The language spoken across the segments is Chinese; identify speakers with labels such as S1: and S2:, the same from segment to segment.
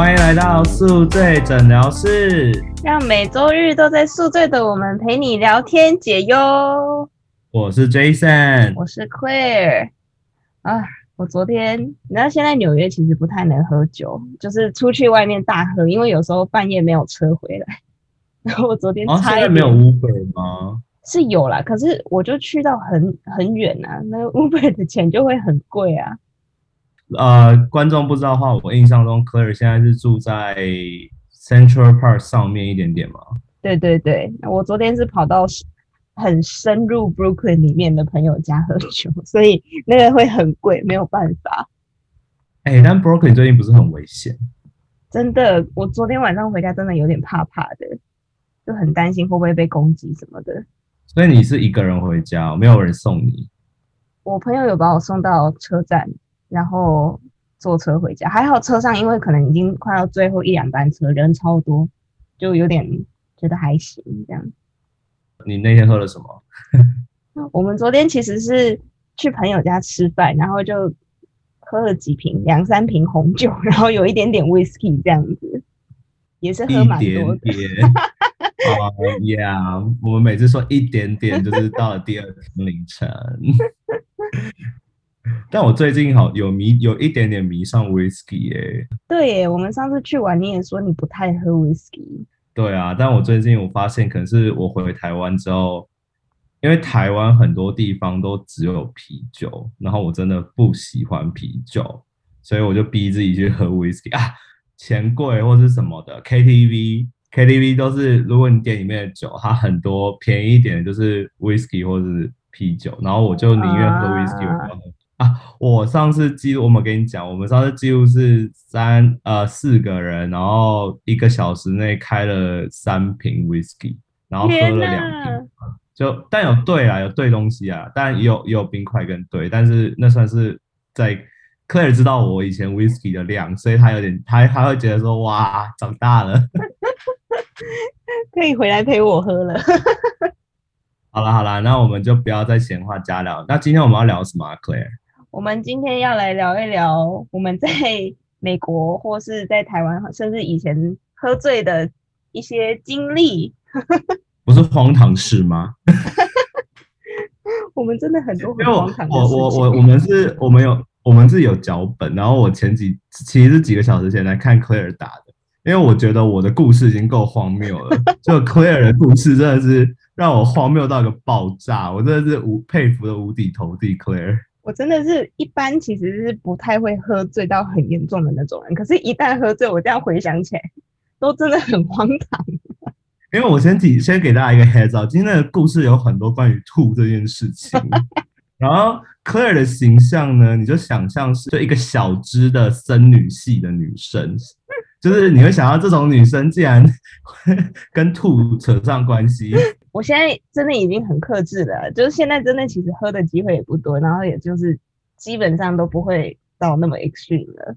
S1: 欢迎来到宿醉诊疗室，
S2: 让每周日都在宿醉的我们陪你聊天解忧。
S1: 我是 Jason，
S2: 我是 Claire。啊，我昨天，你知道现在纽约其实不太能喝酒，就是出去外面大喝，因为有时候半夜没有车回来。然后我昨天
S1: 哦，
S2: 差一点、
S1: 现在没有 Uber 吗？
S2: 是有啦，可是我就去到很很远啊，那个 Uber 的钱就会很贵啊。
S1: 呃，观众不知道的话，我印象中 Claire 现在是住在 Central Park 上面一点点嘛。
S2: 对对对，我昨天是跑到很深入 Brooklyn 里面的朋友家喝酒，所以那个会很贵，没有办法。
S1: 哎、但 Brooklyn 最近不是很危险？
S2: 真的，我昨天晚上回家真的有点怕怕的，就很担心会不会被攻击什么的。
S1: 所以你是一个人回家，没有人送你？
S2: 我朋友有把我送到车站，然后坐车回家，还好车上因为可能已经快要最后一两班车，人超多，就有点觉得还行这样。
S1: 你那天喝了什么？
S2: 我们昨天其实是去朋友家吃饭，然后就喝了几瓶两三瓶红酒，然后有一点点 whisky 这样子，也是喝
S1: 一
S2: 蛮多的。
S1: 点点。哦、yeah，我们每次说一点点，就是到了第二天凌晨。但我最近好有迷有一点点迷上 whisky 耶、
S2: 对耶，我们上次去玩，你也说你不太喝 whisky。
S1: 对啊，但我最近我发现，可能是我回台湾之后，因为台湾很多地方都只有啤酒，然后我真的不喜欢啤酒，所以我就逼自己去喝 whisky 啊，钱柜或是什么的 KTV。KTV 都是，如果你点里面的酒，它很多便宜一点就是 whisky 或者是啤酒，然后我就宁愿喝 whisky，我不要喝啊。我上次记录，我们跟你讲，我们上次记录是三呃四个人，然后一个小时内开了三瓶 whisky，然后喝了两瓶，就但有兑啊，有兑东西啊，但也有也有冰块跟兑，但是那算是在 Claire 知道我以前 whisky 的量，所以他有点他他会觉得说哇长大了。
S2: 可以回来陪我喝了。
S1: 好了好了，那我们就不要再闲话家聊。那今天我们要聊什么啊，Claire？
S2: 我们今天要来聊一聊我们在美国或是在台湾，甚至以前喝醉的一些经历。
S1: 不是荒唐事吗？
S2: 我们真的很多很
S1: 因为我
S2: 荒唐的事情。
S1: 我我我我们是，我们有我们是有脚本，然后我前几其实是几个小时前来看 Claire 打的，因为我觉得我的故事已经够荒谬了，就 Claire 的故事真的是让我荒谬到一个爆炸，我真的是无佩服的五体投地 Claire。
S2: 我真的是一般其实是不太会喝醉到很严重的那种人，可是，一旦喝醉，我这样回想起来，都真的很荒唐。
S1: 因为我先提先给大家一个 heads up，今天的故事有很多关于吐这件事情。然后 Claire 的形象呢，你就想象是就一个小只的森女系的女生，就是你会想到这种女生竟然会 跟吐扯上关系。
S2: 我现在真的已经很克制了，就是现在真的其实喝的机会也不多，然后也就是基本上都不会到那么 extreme 了。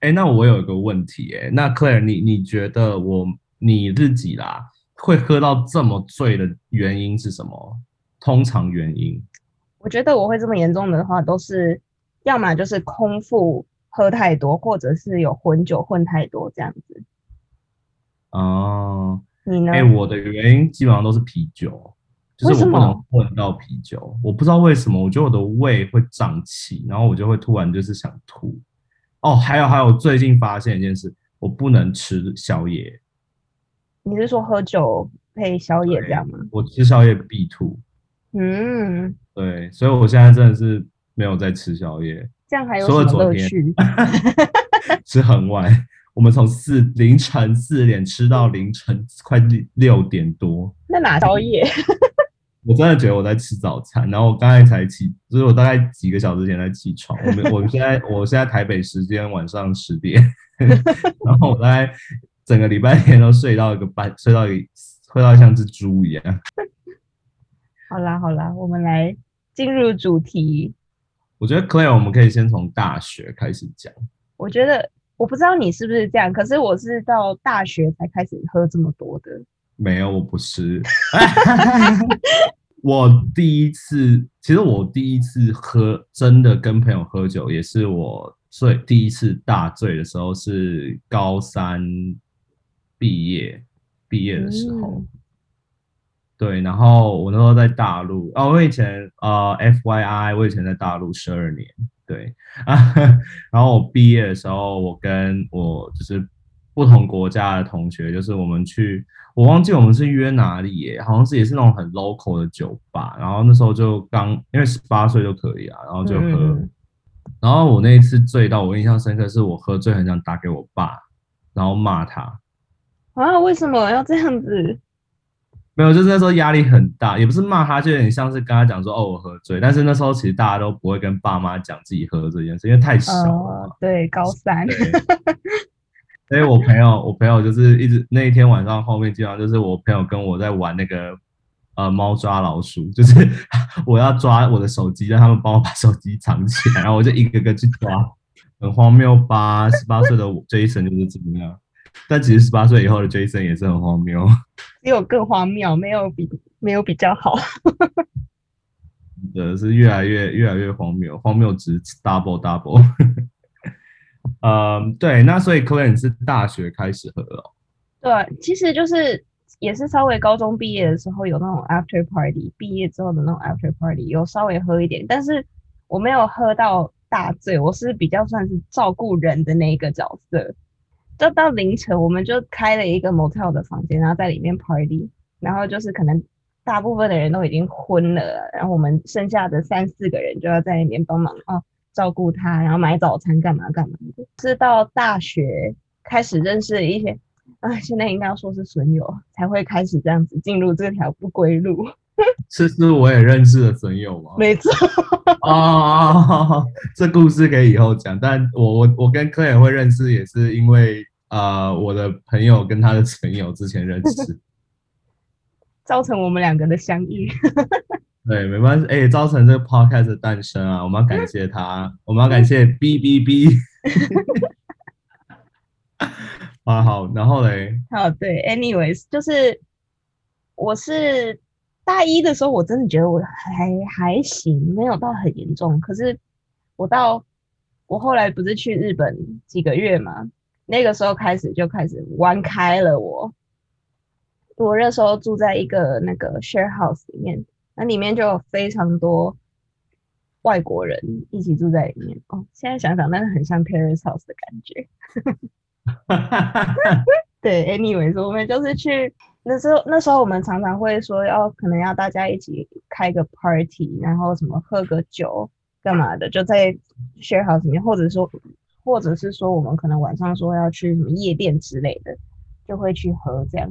S1: 哎，那我有一个问题，哎，那 Claire，你你觉得我你自己啦会喝到这么醉的原因是什么？通常原因？
S2: 我觉得我会这么严重的话，都是要么就是空腹喝太多，或者是有混酒混太多这样子。
S1: 哦，
S2: 你呢？
S1: 哎、我的原因基本上都是啤酒，就是我不能混到啤酒。我不知道为什么，我觉得我的胃会胀气，然后我就会突然就是想吐。哦，还有还有，最近发现一件事，我不能吃宵夜。
S2: 你是说喝酒配宵夜这样吗？
S1: 我吃宵夜必吐。
S2: 嗯，
S1: 对，所以我现在真的是没有在吃宵夜，
S2: 这样还有
S1: 除了
S2: 什么
S1: 昨天
S2: 乐趣？
S1: 吃很晚。我们从四凌晨四点吃到凌晨快六点多。
S2: 那哪宵夜？
S1: 我真的觉得我在吃早餐，然后我刚才才起，就是我大概几个小时前才起床。我们我们现在我现在台北时间晚上十点，然后我大概整个礼拜天都睡到一个半，睡到一睡到像只猪一样。
S2: 好啦好啦，我们来进入主题。
S1: 我觉得 Claire，我们可以先从大学开始讲。
S2: 我觉得我不知道你是不是这样，可是我是到大学才开始喝这么多的。
S1: 没有，我不是。我第一次，其实我第一次喝真的跟朋友喝酒，也是我最第一次大醉的时候是高三毕业毕业的时候。
S2: 嗯
S1: 对，然后我那时候在大陆哦，我以前呃，F Y I，我以前在大陆十二年，对。啊，然后我毕业的时候，我跟我就是不同国家的同学，就是我们去，我忘记我们是约哪里耶，好像是也是那种很 local 的酒吧，然后那时候就刚因为十八岁就可以啊，然后就喝，
S2: 嗯。
S1: 然后我那一次醉到我印象深刻，是我喝醉很想打给我爸，然后骂他，
S2: 啊，为什么要这样子？
S1: 没有，就是那时候压力很大，也不是骂他，就有点像是跟他讲说，哦，我喝醉。但是那时候其实大家都不会跟爸妈讲自己喝这件事，因为太小了。
S2: 呃，对，高三，
S1: 对，所以我朋友，我朋友就是一直那一天晚上后面，基本上就是我朋友跟我在玩那个呃猫抓老鼠，就是 我要抓我的手机，让他们帮我把手机藏起来，然后我就一个个去抓，很荒谬吧？十八岁的我这一生就是这么样，但其实十八岁以后的 Jason 也是很荒谬。
S2: 只有更荒谬，没有比没有比较好。
S1: 的是越来越越来越荒谬，荒谬值 double double。嗯，对，那所以 Clay 是大学开始喝哦，
S2: 对，其实就是也是稍微高中毕业的时候有那种 after party，毕业之后的那种 after party 有稍微喝一点，但是我没有喝到大醉，我是比较算是照顾人的那一个角色。就到凌晨，我们就开了一个 motel 的房间，然后在里面 party，然后就是可能大部分的人都已经昏了，然后我们剩下的三四个人就要在里面帮忙哦，照顾他，然后买早餐干嘛干嘛。是到大学开始认识了一些，啊，现在应该要说是损友，才会开始这样子进入这条不归路。
S1: 是是我也认识的损友吗？
S2: 没错，
S1: 哦，这故事可以以后讲，但我我我跟 Clay 会认识也是因为呃我的朋友跟他的损友之前认识，
S2: 造成我们两个的相遇。
S1: 对，没关系，哎、造成这个 podcast 的诞生啊，我们要感谢他，我们要感谢 B B B。啊好，然后嘞，
S2: 好，对，anyways，就是我是大一的时候，我真的觉得我还还行，没有到很严重。可是我到我后来不是去日本几个月嘛，那个时候开始就开始玩开了我。我那时候住在一个那个 share house 里面，那里面就有非常多外国人一起住在里面。哦，现在想想，那是很像 Paris House 的感觉。对，anyways，我们就是去那时候，那时候我们常常会说要可能要大家一起开个 party，然后什么喝个酒干嘛的，就在 share house 里面，或者说，或者是说我们可能晚上说要去什么夜店之类的，就会去喝这样。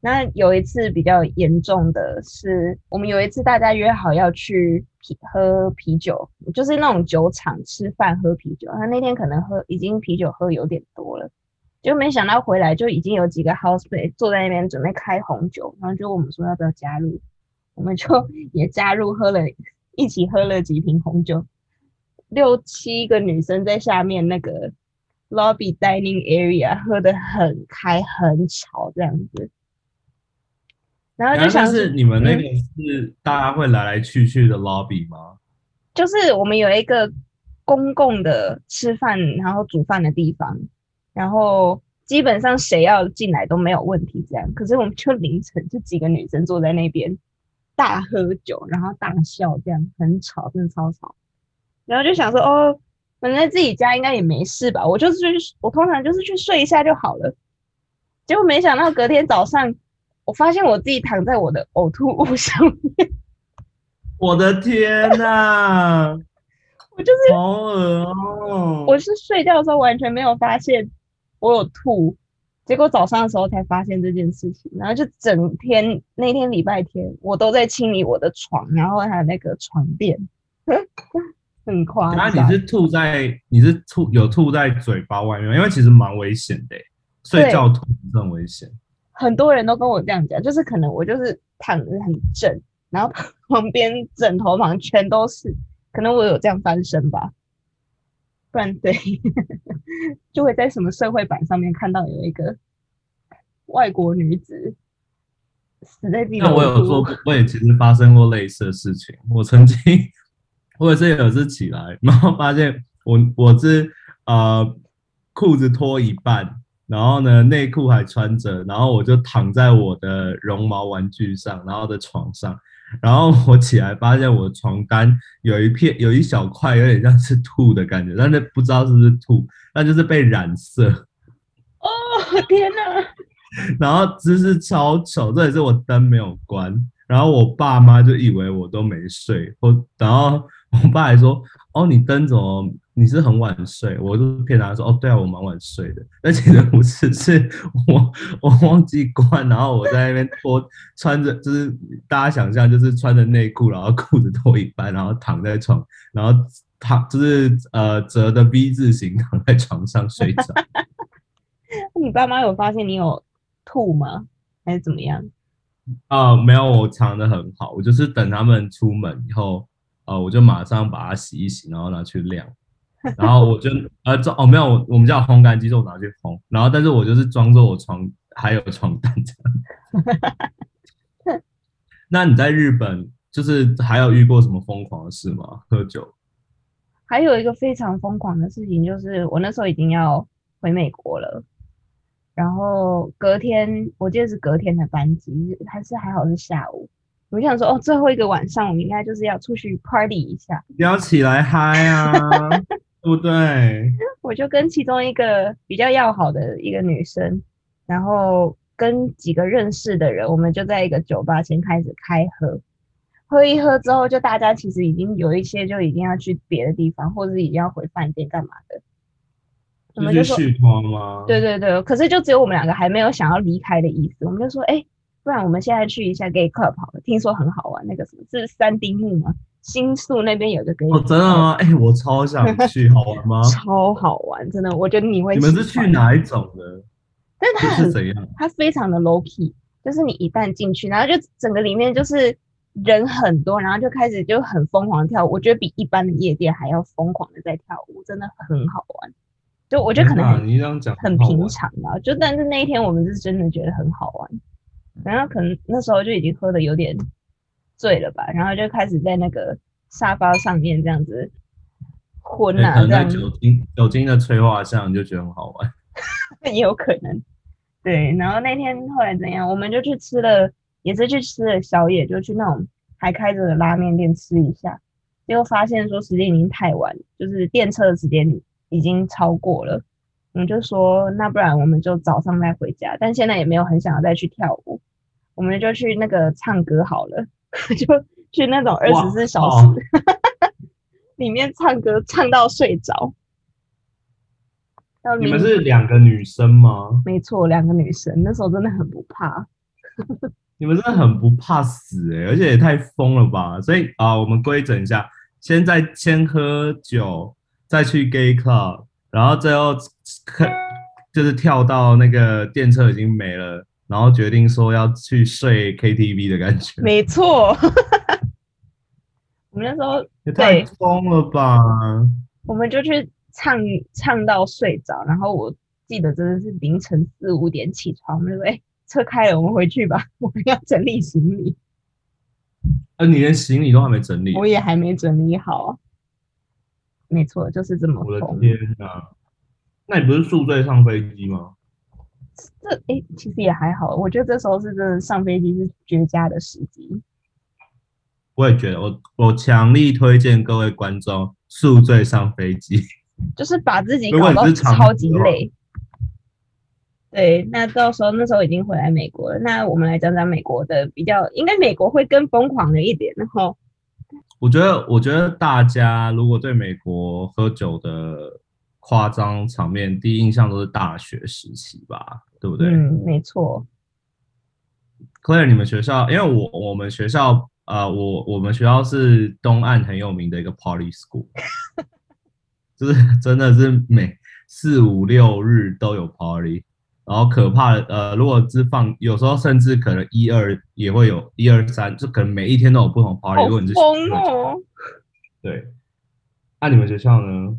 S2: 那有一次比较严重的是，我们有一次大家约好要去啤喝啤酒，就是那种酒厂吃饭喝啤酒。他那天可能喝已经啤酒喝有点多了，就没想到回来就已经有几个 housemate 坐在那边准备开红酒，然后就问我们说要不要加入，我们就也加入喝了，一起喝了几瓶红酒，六七个女生在下面那个 lobby dining area 喝得很开很吵这样子。然后就想
S1: 是你们那
S2: 嗯
S1: 个是大家会来来去去的 lobby 吗？
S2: 就是我们有一个公共的吃饭然后煮饭的地方，然后基本上谁要进来都没有问题这样。可是我们就凌晨就几个女生坐在那边大喝酒，然后大笑，这样很吵，真的超吵。然后就想说，哦，反正自己家应该也没事吧，我就是去，我通常就是去睡一下就好了。结果没想到隔天早上，我发现我自己躺在我的呕吐物上面，
S1: 我的天呐，
S2: 我就是
S1: 好恶哦！
S2: 我是睡觉的时候完全没有发现我有吐，结果早上的时候才发现这件事情，然后就整天那天礼拜天我都在清理我的床，然后还有那个床垫，很夸张那。
S1: 你是吐在你是吐有吐在嘴巴外面，因为其实蛮危险的欸，睡觉吐是很危险。
S2: 很多人都跟我这样讲，就是可能我就是躺着很正，然后 旁边枕头旁全都是，可能我有这样翻身吧，不然对，就会在什么社会版上面看到有一个外国女子死在自己
S1: 那我有做。过，我也其实发生过类似的事情。我曾经，我也是有一次起来，然后发现我我是呃裤子脱一半，然后呢内裤还穿着，然后我就躺在我的绒毛玩具上，然后的床上，然后我起来发现我的床单有一片有一小块有点像是吐的感觉，但是不知道是不是吐，那就是被染色，
S2: 哦天哪！
S1: 然后姿势超丑，这也是我灯没有关，然后我爸妈就以为我都没睡，我然后我爸还说：“哦，你灯怎么？你是很晚睡？”我就骗他说：“哦，对啊，我蛮晚睡的。”但其实不是，是我我忘记关，然后我在那边脱穿着，就是大家想象就是穿着内裤，然后裤子脱一半，然后躺在床，然后躺就是呃折的 V 字形躺在床上睡着。
S2: 你爸妈有发现你有吐吗？还是怎么样？
S1: 啊、没有，我藏的很好，我就是等他们出门以后，呃，我就马上把它洗一洗，然后拿去晾，然后我就呃装哦没有，我我们叫烘干机，就我拿去烘，然后但是我就是装作我床还有床单这样。那你在日本就是还有遇过什么疯狂的事吗？喝酒？
S2: 还有一个非常疯狂的事情，就是我那时候已经要回美国了，然后隔天我记得是隔天的班机，还是还好是下午，我就想说哦，最后一个晚上我们应该就是要出去 party 一下，
S1: 你要起来嗨啊，对不对？
S2: 我就跟其中一个比较要好的一个女生，然后跟几个认识的人，我们就在一个酒吧先开始开喝，喝一喝之后，就大家其实已经有一些就已经要去别的地方，或者是已经要回饭店干嘛的。我们就
S1: 续托吗？
S2: 对对对，可是就只有我们两个还没有想要离开的意思，我们就说，哎，不然我们现在去一下 gay club 好了，听说很好玩，那个什么是三丁目吗？新宿那边有个 gay，
S1: 哦，真的吗？哎、我超想去，好玩吗？
S2: 超好玩，真的，我觉得你会。
S1: 你们是去？哪一种的？
S2: 但是它很
S1: 是怎样？
S2: 它非常的 low key，就是你一旦进去，然后就整个里面就是人很多，然后就开始就很疯狂跳舞，我觉得比一般的夜店还要疯狂的在跳舞，真的很好玩。就我觉得可能
S1: 你这样讲
S2: 很平常吧，就但是那一天我们是真的觉得很好玩，然后可能那时候就已经喝的有点醉了吧，然后就开始在那个沙发上面这样子昏啊，
S1: 能在
S2: 这样
S1: 酒精酒精的催化下，你就觉得很好玩。
S2: 也有可能。对，然后那天后来怎样，我们就去吃了，也是去吃了宵夜，就去那种还开着的拉面店吃一下，结果发现说时间已经太晚，就是电车的时间已经超过了。我们就说，那不然我们就早上再回家，但现在也没有很想要再去跳舞，我们就去那个唱歌好了，就去那种二十四小时 里面唱歌，唱到睡着。
S1: 你们是两个女生吗？
S2: 没错，两个女生那时候真的很不怕。
S1: 你们真的很不怕死哎、而且也太疯了吧！所以啊，我们规整一下，先在先喝酒，再去 gay club，然后最后看就是跳到那个电车已经没了，然后决定说要去睡 KTV 的感觉，
S2: 没错，我们那时候
S1: 也太疯了吧！
S2: 我们就去唱唱到睡着，然后我记得真的是凌晨四五点起床，我们就说：“哎、车开了，我们回去吧，我们要整理行李。
S1: 呃，你连行李都还没整”理，
S2: 我也还没整理好。没错，就是这么
S1: 我的
S2: 疯。
S1: 天哪！那你不是宿醉上飞机吗？
S2: 这哎、其实也还好，我觉得这时候是真的上飞机是绝佳的时机。
S1: 我也觉得，我我强力推荐各位观众宿醉上飞机。
S2: 就是把自己搞到超级累。对，那到时候那时候已经回来美国了，那我们来讲讲美国的比较，应该美国会更疯狂的一点，然后
S1: 我觉得，我觉得大家如果对美国喝酒的夸张场面，第一印象都是大学时期吧，对不对、
S2: 嗯，没错
S1: ，c l a i r e 你们学校，因为我我们学校，呃，我我们学校是东岸很有名的一个 Party School，就是真的是每四五六日都有 Party，然后可怕的，呃，如果是放，有时候甚至可能一二也会有一二三，就可能每一天都有不同 Party。
S2: 好
S1: 如果你是
S2: 疯哦。
S1: 对，那、你们学校呢？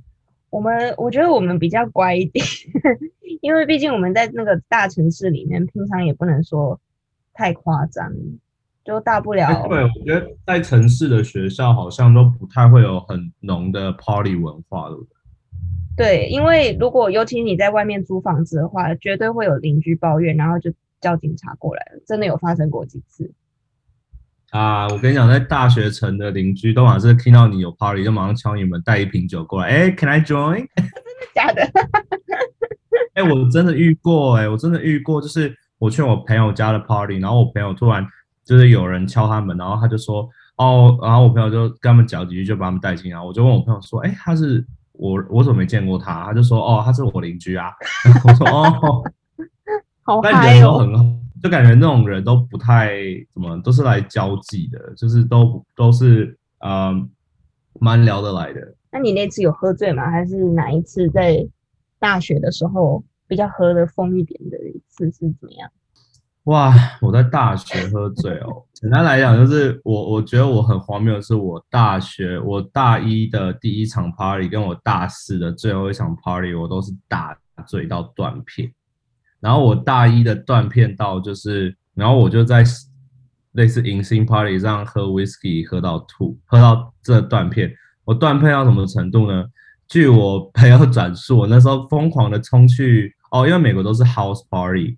S2: 我们我觉得我们比较乖一点，因为毕竟我们在那个大城市里面，平常也不能说太夸张，就大不
S1: 哎，
S2: 了
S1: 对，我觉得在城市的学校好像都不太会有很浓的 party 文化，对不对？
S2: 对，因为如果尤其你在外面租房子的话，绝对会有邻居抱怨，然后就叫警察过来了，真的有发生过几次。
S1: 啊，我跟你讲，在大学城的邻居都马上听到你有 party，就马上敲你们带一瓶酒过来。哎，Can I join？
S2: 真的假的？
S1: 哎，我真的遇过，哎，我真的遇过，就是我去我朋友家的 party，然后我朋友突然就是有人敲他门，然后他就说，哦，然后我朋友就跟他们讲几句，就把他们带进来。我就问我朋友说，哎，他是我，我怎么没见过他？他就说，哦，他是我邻居啊。我说，哦，
S2: 好
S1: 但
S2: 嗨哦！
S1: 人都很好，就感觉那种人都不太怎么，都是来交际的，就是都都是呃蛮聊得来的。
S2: 那你那次有喝醉吗？还是哪一次在大学的时候比较喝的疯一点的一次是怎么样？
S1: 哇，我在大学喝醉哦。简单来讲，就是我我觉得我很荒谬的是，我大学我大一的第一场 party 跟我大四的最后一场 party，我都是大醉到断片。然后我大一的断片到就是，然后我就在类似迎新 party 上喝 whisky 喝到吐，喝到这断片。我断片到什么程度呢？据我朋友转述，我那时候疯狂的冲去哦，因为美国都是 house party，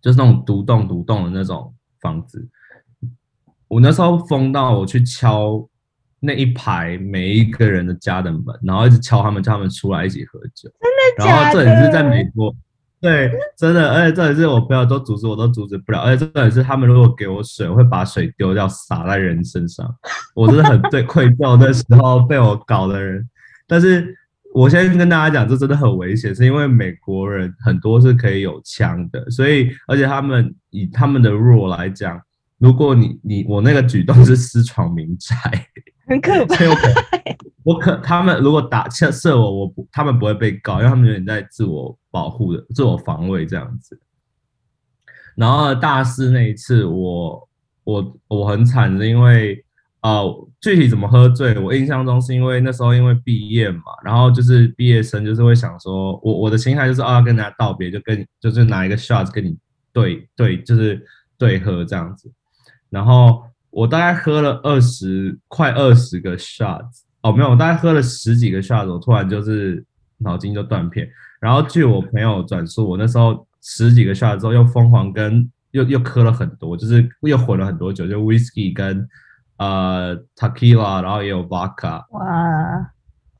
S1: 就是那种独栋独栋的那种房子。我那时候疯到我去敲那一排每一个人的家的门，然后一直敲他们，叫他们出来一起喝酒。
S2: 真的
S1: 然后这
S2: 假的？
S1: 里是在美国，对，真的，而且这也是我朋友都阻止我都阻止不了，而且这里是他们如果给我水，我会把水丢掉洒在人身上，我真的很对 愧疚那时候被我搞的人。但是我先跟大家讲，这真的很危险，是因为美国人很多是可以有枪的，所以而且他们以他们的 rule 来讲，如果你你我那个举动是私闯民宅，
S2: 很可怕
S1: 我可他们如果打射射我，我不他们不会被告，因为他们有点在自我保护的自我防卫这样子。然后大四那一次我，我我很惨，是因为呃具体怎么喝醉，我印象中是因为那时候因为毕业嘛，然后就是毕业生就是会想说，我我的心态就是啊跟人家道别，就跟就是拿一个 shot 跟你对对就是对喝这样子。然后我大概喝了二十快二十个 shots，哦没有，我大概喝了十几个 shots，我突然就是脑筋就断片。然后据我朋友转述，我那时候十几个 shot 之后又疯狂跟又又喝了很多，就是又混了很多酒，就 whisky 跟呃 tequila，然后也有 vodka。
S2: 哇，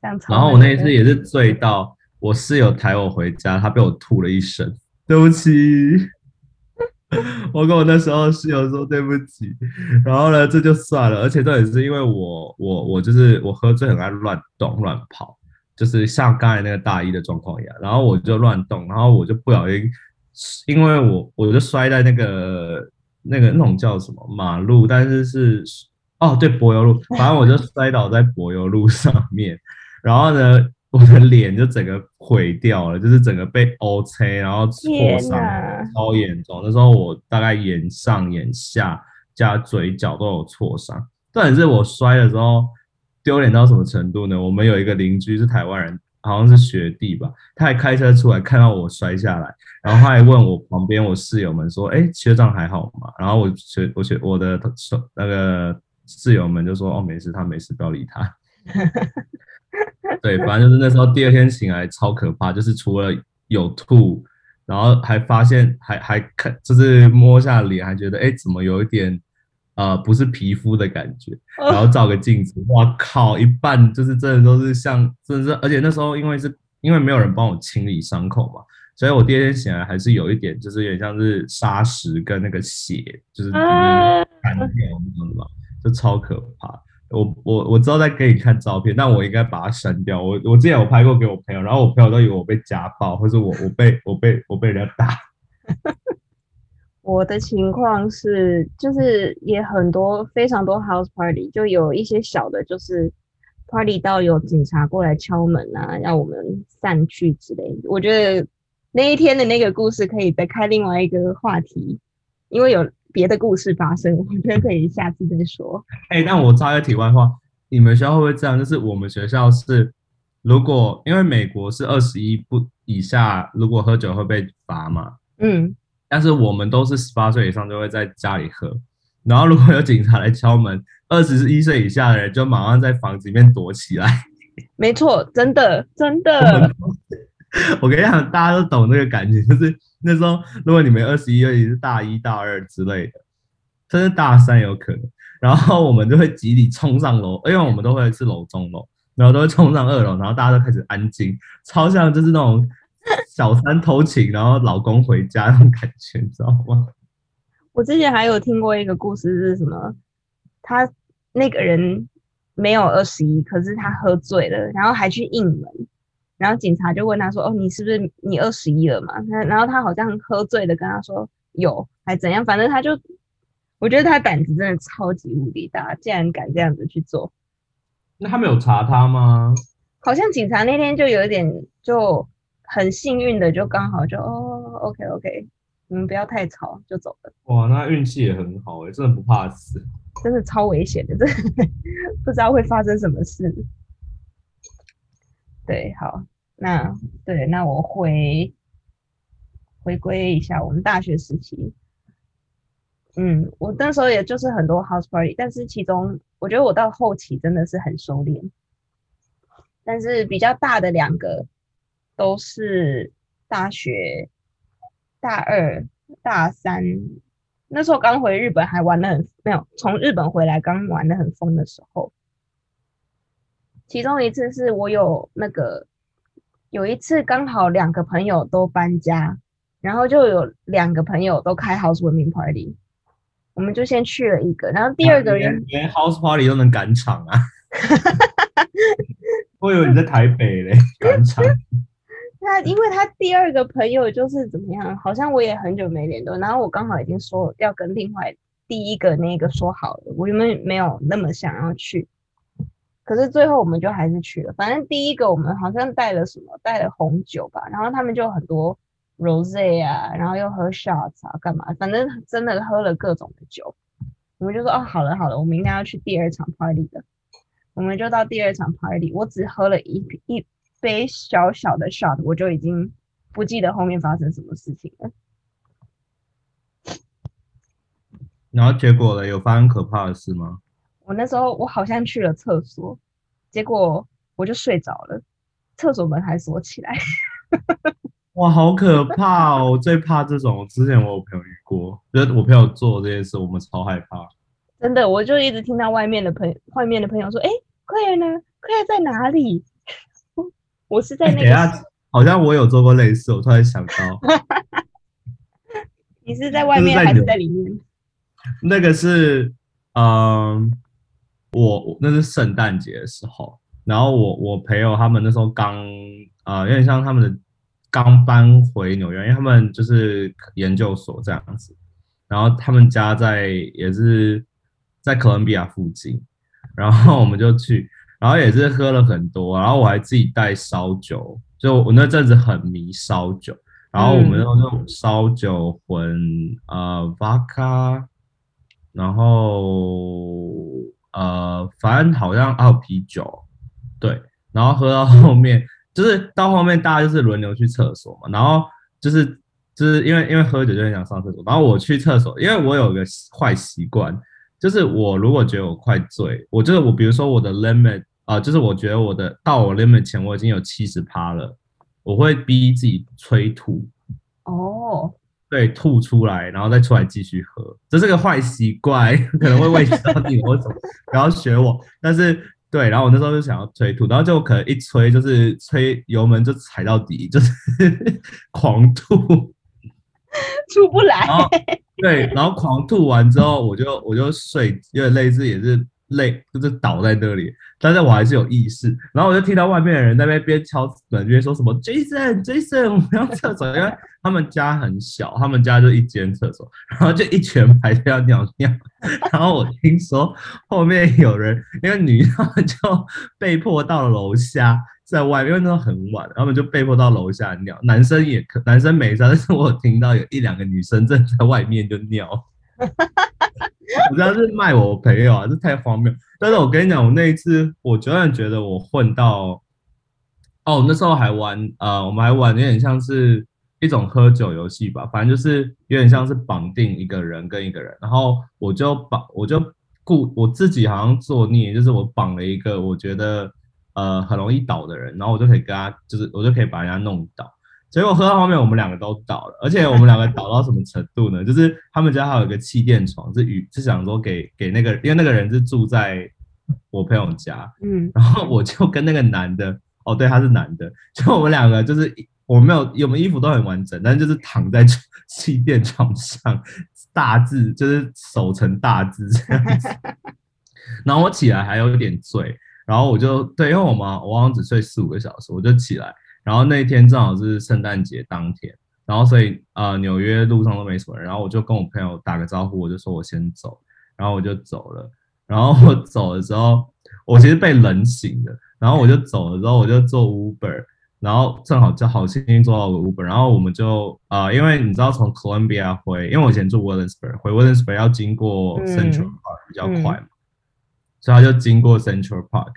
S2: 这样子
S1: 然后我那一次也是醉到我室友抬我回家，他被我吐了一身，对不起。我跟我那时候室友说对不起，然后呢这就算了，而且这也是因为我我我就是我喝醉很爱乱动乱跑，就是像刚才那个大一的状况一样，然后我就乱动，然后我就不小心，因为我我就摔在那个那个那种叫什么马路，但是是哦对柏油路，反正我就摔倒在柏油路上面，然后呢我的脸就整个毁掉了，就是整个被 O C，然后挫伤
S2: 哪
S1: 超严重。那时候我大概眼上、眼下加嘴角都有挫伤。重点是我摔的时候丢脸到什么程度呢？我们有一个邻居是台湾人，好像是学弟吧，他还开车出来看到我摔下来，然后他还问我旁边我室友们说：“哎，学长还好吗？”然后我学我学我的那个室友们就说：“哦，没事，他没事，不要理他。” 对，反正就是那时候第二天醒来超可怕，就是除了有吐，然后还发现还还看，就是摸下脸，还觉得哎怎么有一点呃不是皮肤的感觉，然后照个镜子，哇靠，一半就是真的都是像，真的是，而且那时候因为是因为没有人帮我清理伤口嘛，所以我第二天醒来还是有一点，就是有点像是砂石跟那个血，就是就是
S2: 啊
S1: 干掉那种嘛，就超可怕。我我我知道在给你看照片，但我应该把它删掉。我我之前有拍过给我朋友，然后我朋友都以为我被家暴，或是我我被我被我被人家打。
S2: 我的情况是，就是也很多非常多 house party，就有一些小的，就是 party 到有警察过来敲门啊，让我们散去之类的。我觉得那一天的那个故事可以再开另外一个话题，因为有别的故事发生，我觉得可以下次再说。
S1: 哎、但我插个题外话，你们学校会不会这样？就是我们学校是，如果因为美国是二十一不以下，如果喝酒会被罚嘛，
S2: 嗯，
S1: 但是我们都是十八岁以上就会在家里喝。然后如果有警察来敲门，二十一岁以下的人就马上在房子里面躲起来，
S2: 没错，真的真的，
S1: 我跟你讲，大家都懂这个感觉，就是那时候，如果你们二十一岁，你是大一大二之类的，甚至大三有可能，然后我们就会集体冲上楼，因为我们都会是楼中楼，然后都会冲上二楼，然后大家都开始安静，超像就是那种小三偷情，然后老公回家那种感觉，你知道吗？
S2: 我之前还有听过一个故事，是什么？他那个人没有二十一，可是他喝醉了，然后还去应门，然后警察就问他说：“哦，你是不是你二十一了嘛？”他然后他好像喝醉的跟他说有，还怎样？反正他就，我觉得他胆子真的超级无敌大，竟然敢这样子去做。
S1: 那他们有查他吗？
S2: 好像警察那天就有点就很幸运的，就刚好就哦，OK OK，你们不要太吵，就走了。
S1: 哇，那运气也很好哎，真的不怕死。
S2: 真的超危险的，真的 不知道会发生什么事。对，好，那对，那我回回归一下我们大学时期。嗯，我那时候也就是很多 house party，但是其中我觉得我到后期真的是很收敛。但是比较大的两个都是大学大二、大三。那时候刚回日本，还玩的很没有从日本回来，刚玩的很疯的时候。其中一次是我有那个有一次刚好两个朋友都搬家，然后就有两个朋友都开 housewarming party，我们就先去了一个，然后第二个人
S1: 连 house party 都能赶场啊！我以为你在台北嘞，赶场。
S2: 他因为他第二个朋友就是怎么样，好像我也很久没联络，然后我刚好已经说要跟另外第一个那个说好了，我原本没有那么想要去，可是最后我们就还是去了。反正第一个我们好像带了什么，带了红酒吧，然后他们就很多 rose 啊，然后又喝 shots 啊，干嘛？反正真的喝了各种的酒，我们就说哦，好了好了，我们应该要去第二场 party 的，我们就到第二场 party，我只喝了一一。杯小小的 shot，我就已经不记得后面发生什么事情了。
S1: 然后结果呢？有发生可怕的事吗？
S2: 我那时候我好像去了厕所，结果我就睡着了，厕所门还锁起来。
S1: 哇，好可怕哦！我最怕这种。之前我有朋友遇过，就是我朋友做这件事，我们超害怕。
S2: 真的，我就一直听到外面的朋外面的朋友说：“哎，Clare 呢？Clare 在哪里？” 我是在那个，
S1: 好像我有做过类似，我突然想到，
S2: 你是在外面还是在里面？
S1: 那个是，嗯，我那是圣诞节的时候，然后我我朋友他们那时候刚，呃，有点像他们的刚搬回纽约，因为他们就是研究所这样子，然后他们家在也是在哥伦比亚附近，然后我们就去。然后也是喝了很多，然后我还自己带烧酒，就我那阵子很迷烧酒，然后我们用那种烧酒混呃 vodka，然后呃反正好像还有啤酒，对，然后喝到后面就是到后面大家就是轮流去厕所嘛，然后就是就是因为因为喝酒就很想上厕所，然后我去厕所，因为我有个坏习惯，就是我如果觉得我快醉，我就是我比如说我的 limit。啊，就是我觉得我的到我 limit 前我已经有七十趴了，我会逼自己催吐。
S2: 哦，
S1: 对，吐出来，然后再出来继续喝，这是个坏习惯，可能会胃食道逆流，不要学我。但是对，然后我那时候就想要催吐，然后就可能一催就是催油门就踩到底，就是 狂吐，
S2: 出不来。
S1: 对，然后狂吐完之后，我就我就睡，有点类似也是。累就是倒在那里，但是我还是有意识。然后我就听到外面的人在那边敲门，边说什么 “Jason，Jason，我们要厕所”，因为他们家很小，他们家就一间厕所，然后就一全排都要尿尿。然后我听说后面有人，因为女他们就被迫到了楼下，在外面，因为那时候很晚，他们就被迫到楼下尿。男生也可，男生没事，但是我听到有一两个女生正在外面就尿。我知道是卖我朋友啊，这太荒谬。但是我跟你讲，我那一次，我永远觉得我混到，哦，那时候还玩，呃，我们还玩有点像是一种喝酒游戏吧，反正就是有点像是绑定一个人跟一个人，然后我就绑，我就故我自己好像作孽，就是我绑了一个我觉得呃很容易倒的人，然后我就可以跟他，就是我就可以把人家弄倒。结果喝到后面，我们两个都倒了，而且我们两个倒到什么程度呢？就是他们家还有一个气垫床，是与是想说给给那个，因为那个人是住在我朋友家，
S2: 嗯，
S1: 然后我就跟那个男的，哦，对，他是男的，就我们两个就是我没有，我们衣服都很完整，但就是躺在气垫床上，大字就是手成大字这样子。然后我起来还有点醉，然后我就对，因为我嘛，我好像只睡四五个小时，我就起来。然后那一天正好是圣诞节当天，然后所以呃纽约路上都没什么人，然后我就跟我朋友打个招呼，我就说我先走，然后我就走了。然后我走的时候，我其实被冷醒的。然后我就走了之后，我就坐 Uber，然后正好就好幸运坐到了 Uber，然后我们就呃，因为你知道从 Columbia 回，因为我以前住 Williamsburg，回 Williamsburg 要经过 Central Park 比较快嘛，所以他就经过 Central Park。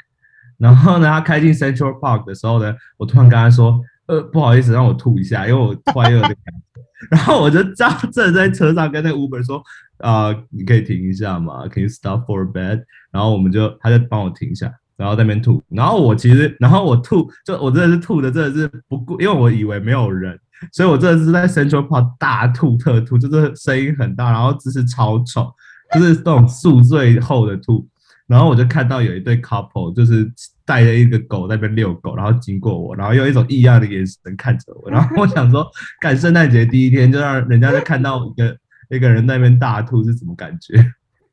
S1: 然后呢，他开进 Central Park 的时候呢，我突然跟他说：“呃，不好意思，让我吐一下，因为我突然有点感觉。”然后我就站站在车上跟那 Uber 说：“啊，你可以停一下吗？Can you stop for a bed？” 然后我们就他就帮我停一下，然后在那边吐。然后我其实，然后我吐，就我真的是吐的，真的是不顾，因为我以为没有人，所以我真的是在 Central Park 大吐特吐，就是声音很大，然后姿势超丑，就是那种宿醉后的吐。然后我就看到有一对 couple，就是带着一个狗在那边遛狗，然后经过我，然后用一种异样的眼神看着我。然后我想说，赶圣诞节第一天就让人家就看到一个一个人那边大吐是什么感觉？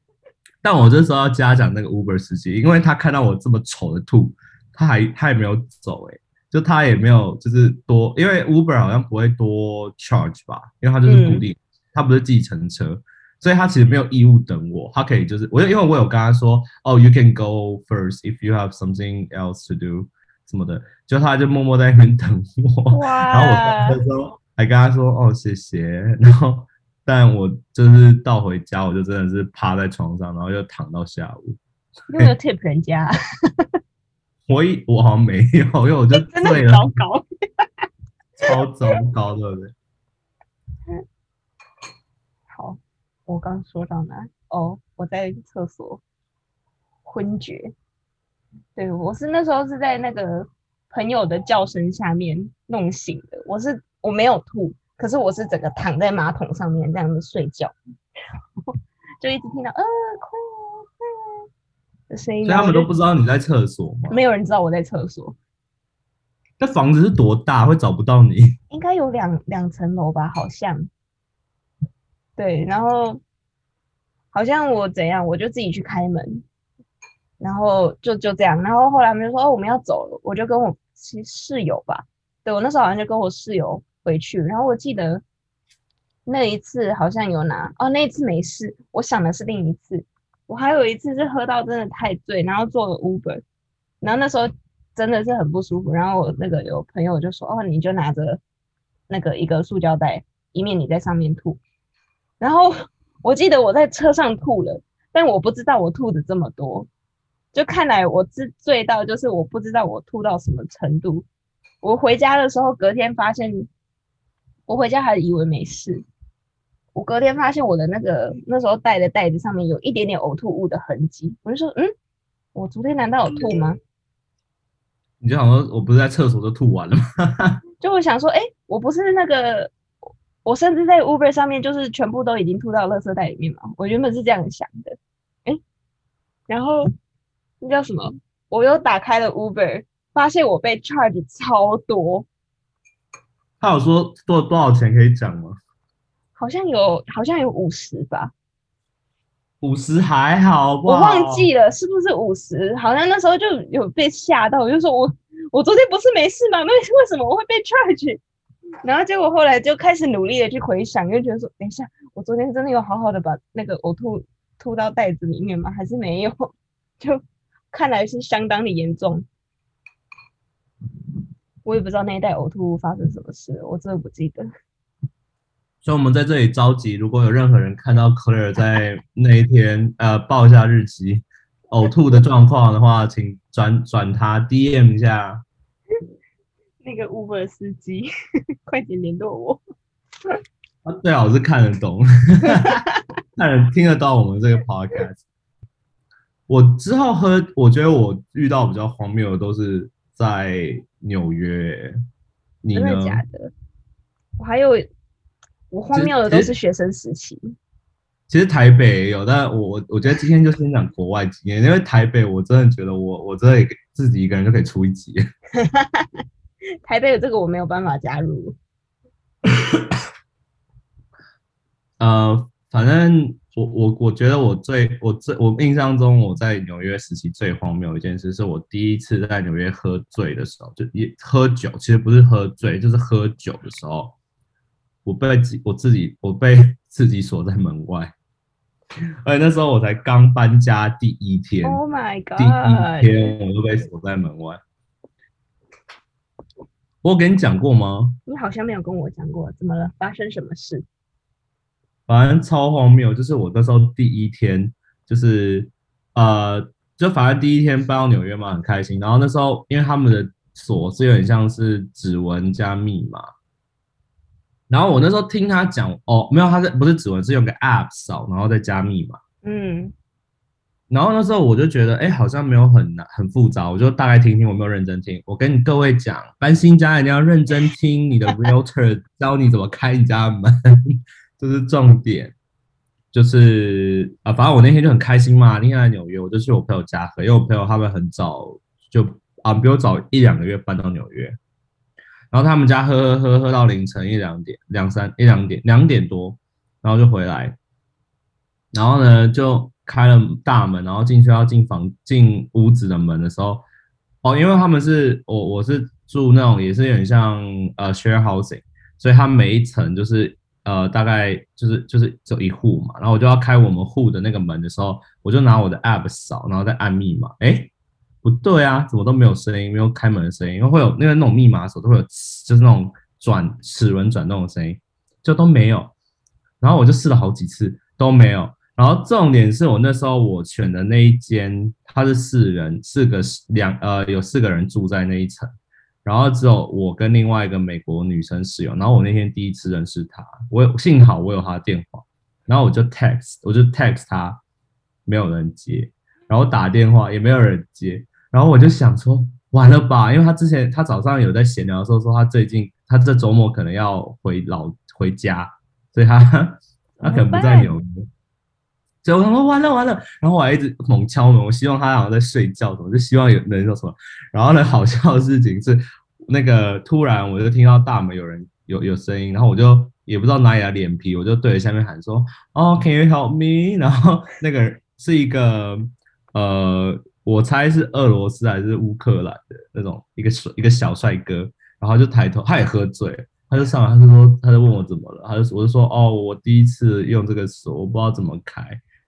S1: 但我这时候要嘉奖那个 Uber 司机，因为他看到我这么丑的吐，他还他也没有走，哎，就他也没有就是多，因为 Uber 好像不会多 charge 吧，因为他就是固定，他不是计程车。所以他其实没有义务等我，他可以就是我，因为我有跟他说，哦，you can go first if you have something else to do 什么的，就他就默默在那边等我，然后我那时候还跟他说，哦，谢谢，然后但我就是到回家，我就真的是趴在床上，然后又躺到下午。
S2: 有没有 tip 人家？
S1: 我一我好像没有，因为我就
S2: 真的糟糕，
S1: 超糟糕，对不对？
S2: 我刚说到哪？哦，我在厕所昏厥。对我是那时候是在那个朋友的叫声下面弄醒的。我是我没有吐，可是我是整个躺在马桶上面这样子睡觉，就一直听到呃快啊快啊的声音。
S1: 所以他们都不知道你在厕所吗？
S2: 没有人知道我在厕所。
S1: 那房子是多大？会找不到你？
S2: 应该有两两层楼吧，好像。对，然后好像我怎样，我就自己去开门，然后就就这样，然后后来他们就说哦我们要走了，我就跟我室室友吧，对我那时候好像就跟我室友回去，然后我记得那一次好像有拿哦那一次没事，我想的是另一次，我还有一次是喝到真的太醉，然后坐了 Uber，然后那时候真的是很不舒服，然后我那个有朋友就说哦你就拿着那个一个塑胶袋，以免你在上面吐。然后我记得我在车上吐了，但我不知道我吐的这么多，就看来我醉醉到就是我不知道我吐到什么程度。我回家的时候，隔天发现我回家还以为没事，我隔天发现我的那个那时候带的袋子上面有一点点呕吐物的痕迹，我就说嗯，我昨天难道有吐吗？
S1: 你就想说我不是在厕所都吐完了吗？
S2: 就我想说，哎，我不是那个。我甚至在 Uber 上面，就是全部都已经吐到垃圾袋里面嘛。我原本是这样想的，哎，然后那叫什么？我又打开了 Uber，发现我被 charge 超多。
S1: 他有说多多少钱可以讲吗？
S2: 好像有，好像有五十吧。
S1: 五十还好吧？
S2: 我忘记了是不是五十？好像那时候就有被吓到，我就说我我昨天不是没事吗？那为什么我会被 charge？然后结果后来就开始努力的去回想，又觉得说，等一下，我昨天真的有好好的把那个呕吐吐到袋子里面吗？还是没有？就看来是相当的严重。我也不知道那一袋呕吐物发生什么事，我真的不记得。
S1: 所以，我们在这里召集，如果有任何人看到 Claire 在那一天呃报一下日期呕吐的状况的话，请转转他 DM 一下。
S2: 那个 Uber 司机，快点联络我。
S1: 啊，最好是看得懂，看得听得到我们这个 podcast。我之后喝，我觉得我遇到比较荒谬的都是在纽约。你
S2: 真
S1: 呢？
S2: 的假的？我还有我荒谬的都是学生时期，
S1: 其实台北也有，但我我我觉得今天就先讲国外经验，因为台北我真的觉得我我真的自己一个人就可以出一集。
S2: 台北的这个我没有办法加入。
S1: 呃，反正我我我觉得我最我最我印象中我在纽约时期最荒谬的一件事，是我第一次在纽约喝醉的时候，就一喝酒，其实不是喝醉，就是喝酒的时候，我被自我自己我被 自己锁在门外，而且那时候我才刚搬家第一天
S2: ，Oh my
S1: 第一
S2: god！
S1: 天我就被锁在门外。我有跟你讲过吗？
S2: 你好像没有跟我讲过，怎么了？发生什么事？
S1: 反正超荒谬，就是我那时候第一天，就是呃，就反正第一天搬到纽约嘛，很开心。然后那时候因为他们的锁是有点像是指纹加密码，然后我那时候听他讲，哦，没有，他是不是指纹，是用个 app 扫，然后再加密码。
S2: 嗯，
S1: 然后那时候我就觉得，哎，好像没有很难很复杂，我就大概听听，我没有认真听。我跟你各位讲，搬新家一定要认真听你的 realtor 教你怎么开你家的门，这是重点。就是啊，反正我那天就很开心嘛，那天在纽约，我就去我朋友家喝，因为我朋友他们很早就啊比我早一两个月搬到纽约，然后他们家喝喝喝喝到凌晨一两点，两三一两点两点多，然后就回来，然后呢就开了大门，然后进去要进房进屋子的门的时候，哦，因为他们是我我是住那种也是有点像呃 share housing，所以它每一层就是呃大概就是就是只有一户嘛，然后我就要开我们户的那个门的时候，我就拿我的 app 扫，然后再按密码，哎，不对啊，怎么都没有声音，没有开门的声音，因为会有那个那种密码锁都会有就是那种转齿轮转动的声音，就都没有。然后我就试了好几次都没有。然后重点是我那时候我选的那一间，它是四人，四个两呃有四个人住在那一层，然后只有我跟另外一个美国女生室友。然后我那天第一次认识她，我幸好我有她的电话，然后我就 text 我就 text 她，没有人接，然后打电话也没有人接，然后我就想说完了吧，因为她之前她早上有在闲聊的时候说她最近她这周末可能要回老回家，所以她 她可能不在纽约。所以我想说完了完了，然后我还一直猛敲门，我希望他好像在睡觉什么，就希望有人说什么。然后呢，好笑的事情是，那个突然我就听到大门有人有有声音，然后我就也不知道哪里来脸皮，我就对着下面喊说：“哦，Can you help me？” 然后那个人是一个呃，我猜是俄罗斯还是乌克兰的那种一个一个小帅哥，然后就抬头，他也喝醉。他就上来，他就说，他就问我怎么了，他就我就说，哦，我第一次用这个锁，我不知道怎么开，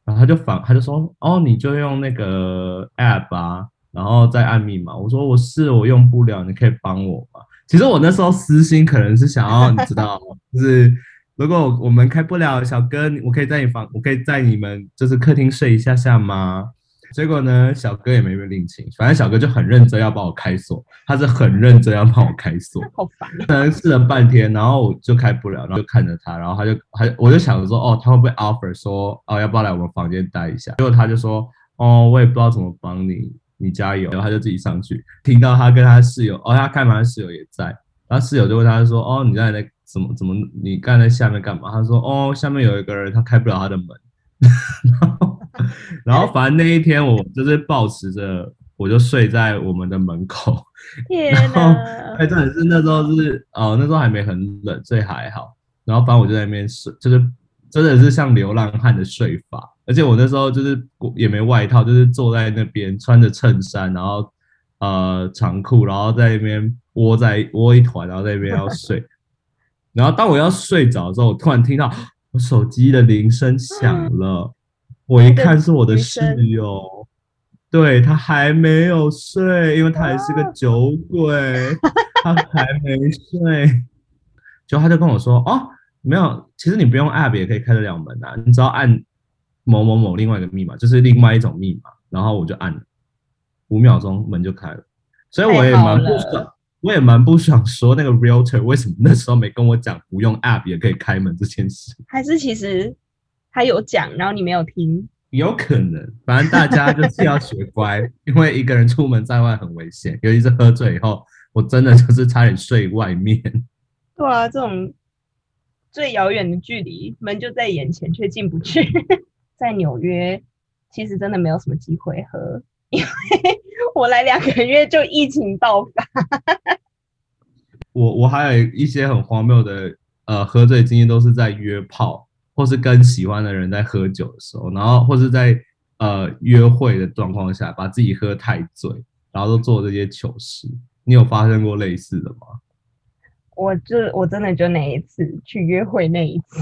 S1: 然后他就反，他就说，哦，你就用那个 app 啊，然后再按密码。我说我是我用不了，你可以帮我吗？其实我那时候私心可能是想要，你知道，就是如果我们开不了，小哥，我可以在你房，我可以在你们就是客厅睡一下下吗？结果呢，小哥也没被领情，反正小哥就很认真要帮我开锁，他是很认真要帮我开锁。
S2: 好烦啊！
S1: 可能试了半天，然后我就开不了，然后就看着他，然后他就还我就想说，哦，他会不会 offer 说，哦，要不要来我们房间待一下？结果他就说，哦，我也不知道怎么帮你，你加油。然后他就自己上去，听到他跟他室友，哦，他开门，他室友也在，然后室友就问他说，哦，你刚才在怎么怎么，你刚才在下面干嘛？他说，哦，下面有一个人，他开不了他的门。然后，然后反正那一天我就是抱持着，我就睡在我们的门口。
S2: 天
S1: 然后
S2: 哪！
S1: 哎，真的是那时候是哦，那时候还没很冷，所以还好。然后反正我就在那边睡，就是真的是像流浪汉的睡法。而且我那时候就是也没外套，就是坐在那边穿着衬衫，然后呃长裤，然后在那边窝在窝一团，然后在那边要睡。然后当我要睡着的时候，我突然听到 我手机的铃声响了，我一看是我的室友。对他还没有睡，因为他还是个酒鬼，他还没睡。就他就跟我说：“哦，没有，其实你不用 app 也可以开得了门啊，你只要按某某某另外一个密码，就是另外一种密码。”然后我就按了，五秒钟门就开了。所以我也蛮不爽，我也蛮不爽说那个 realtor 为什么那时候没跟我讲不用 app 也可以开门这件事。
S2: 还是其实他有讲，然后你没有听。
S1: 有可能，反正大家就是要学乖，因为一个人出门在外很危险，尤其是喝醉以后，我真的就是差点睡外面。
S2: 对啊，这种最遥远的距离，门就在眼前却进不去。在纽约，其实真的没有什么机会喝，因为我来两个月就疫情爆发。
S1: 我我还有一些很荒谬的呃喝醉经验，都是在约炮或是跟喜欢的人在喝酒的时候，然后或是在呃约会的状况下，把自己喝太醉，然后都做这些糗事。你有发生过类似的吗？
S2: 我就我真的就那一次去约会那一次，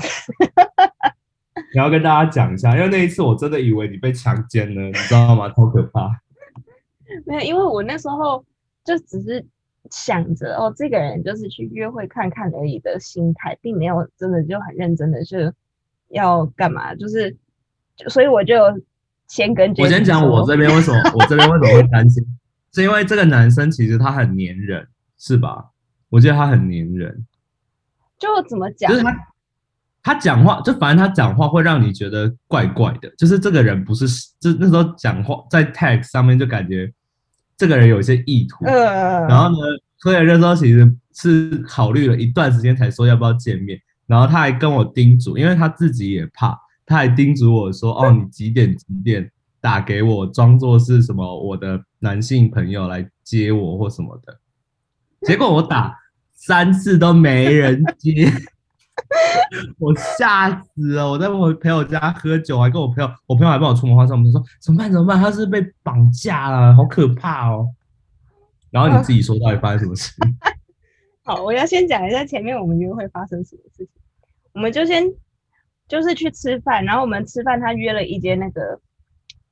S1: 你要跟大家讲一下，因为那一次我真的以为你被强奸了，你知道吗？超可怕。
S2: 没有，因为我那时候就只是想着哦，这个人就是去约会看看而已的心态，并没有真的就很认真的是要干嘛，就是所以我就先跟
S1: 我先讲我这边为什么我这边为什么会担心，是因为这个男生其实他很粘人，是吧？我觉得他很粘人，
S2: 就怎么讲？
S1: 就是他，他讲话就反正他讲话会让你觉得怪怪的。就是这个人不是，就那时候讲话在 tag 上面就感觉这个人有一些意图。嗯。然后呢，所以那时候其实是考虑了一段时间才说要不要见面。然后他还跟我叮嘱，因为他自己也怕，他还叮嘱我说：“ 哦，你几点几点打给我，装作是什么我的男性朋友来接我或什么的。”结果我打。三次都没人接，我吓死了！我在我朋友家喝酒，还跟我朋友，我朋友还帮我出谋划策，我们说怎么办？怎么办？他是被绑架了，好可怕哦！然后你自己说到底发生什么事？
S2: 好，我要先讲一下前面我们约会发生什么事情。我们就先就是去吃饭，然后我们吃饭，他约了一间那个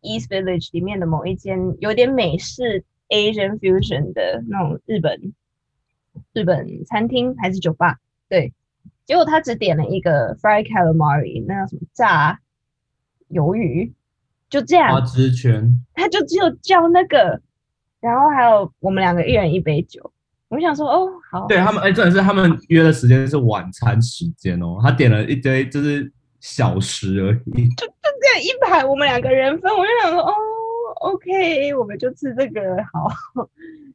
S2: East Village 里面的某一间有点美式 Asian fusion 的那种日本。日本餐厅还是酒吧？对，结果他只点了一个 fried calamari，那叫什么炸鱿鱼，就这样。
S1: 花枝圈。
S2: 他就只有叫那个，然后还有我们两个一人一杯酒。我想说，哦，好。
S1: 对他们，哎，真的是他们约的时间是晚餐时间哦。他点了一堆，就是小食而已。
S2: 就就这样一排，我们两个人分。我就想说，哦，OK，我们就吃这个好。